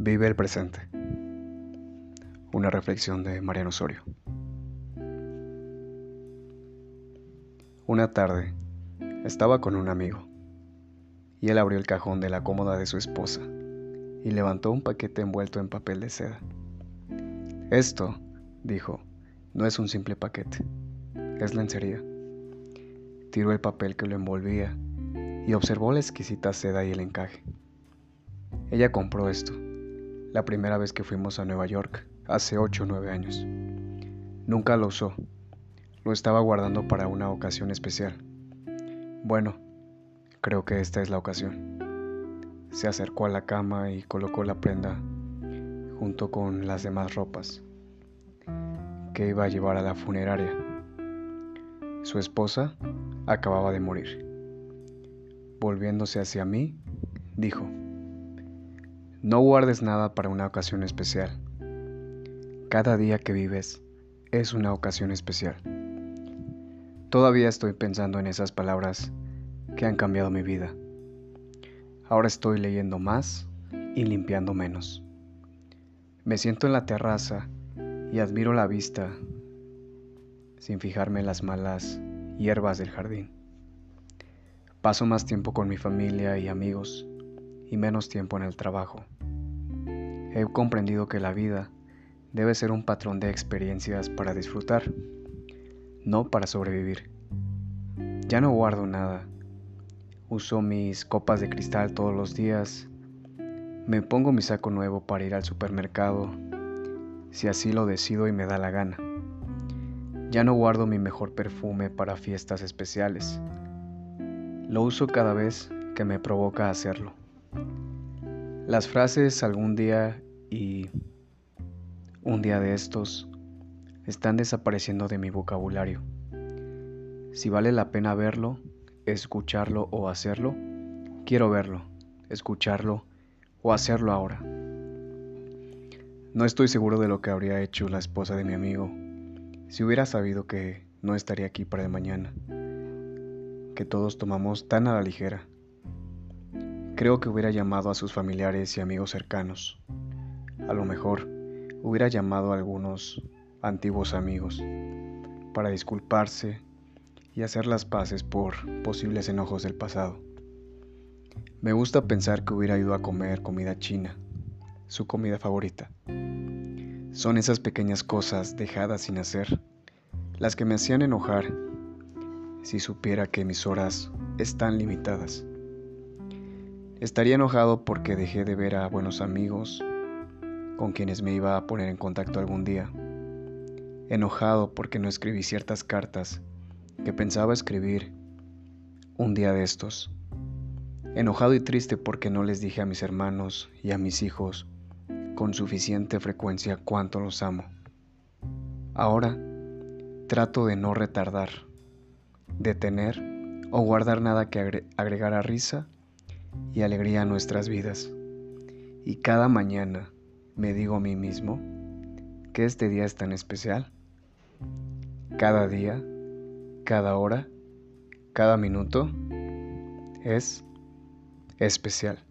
Vive el presente. Una reflexión de Mariano Osorio. Una tarde estaba con un amigo y él abrió el cajón de la cómoda de su esposa y levantó un paquete envuelto en papel de seda. Esto, dijo, no es un simple paquete, es lencería. Tiró el papel que lo envolvía y observó la exquisita seda y el encaje. Ella compró esto la primera vez que fuimos a Nueva York, hace 8 o 9 años. Nunca lo usó, lo estaba guardando para una ocasión especial. Bueno, creo que esta es la ocasión. Se acercó a la cama y colocó la prenda junto con las demás ropas que iba a llevar a la funeraria. Su esposa acababa de morir. Volviéndose hacia mí, dijo, no guardes nada para una ocasión especial. Cada día que vives es una ocasión especial. Todavía estoy pensando en esas palabras que han cambiado mi vida. Ahora estoy leyendo más y limpiando menos. Me siento en la terraza y admiro la vista sin fijarme en las malas hierbas del jardín. Paso más tiempo con mi familia y amigos y menos tiempo en el trabajo. He comprendido que la vida debe ser un patrón de experiencias para disfrutar, no para sobrevivir. Ya no guardo nada. Uso mis copas de cristal todos los días. Me pongo mi saco nuevo para ir al supermercado, si así lo decido y me da la gana. Ya no guardo mi mejor perfume para fiestas especiales. Lo uso cada vez que me provoca hacerlo. Las frases algún día y un día de estos están desapareciendo de mi vocabulario. Si vale la pena verlo, escucharlo o hacerlo, quiero verlo, escucharlo o hacerlo ahora. No estoy seguro de lo que habría hecho la esposa de mi amigo si hubiera sabido que no estaría aquí para el mañana, que todos tomamos tan a la ligera Creo que hubiera llamado a sus familiares y amigos cercanos. A lo mejor hubiera llamado a algunos antiguos amigos para disculparse y hacer las paces por posibles enojos del pasado. Me gusta pensar que hubiera ido a comer comida china, su comida favorita. Son esas pequeñas cosas dejadas sin hacer las que me hacían enojar si supiera que mis horas están limitadas. Estaría enojado porque dejé de ver a buenos amigos con quienes me iba a poner en contacto algún día. Enojado porque no escribí ciertas cartas que pensaba escribir un día de estos. Enojado y triste porque no les dije a mis hermanos y a mis hijos con suficiente frecuencia cuánto los amo. Ahora trato de no retardar, detener o guardar nada que agregar a risa y alegría a nuestras vidas. Y cada mañana me digo a mí mismo que este día es tan especial. Cada día, cada hora, cada minuto es especial.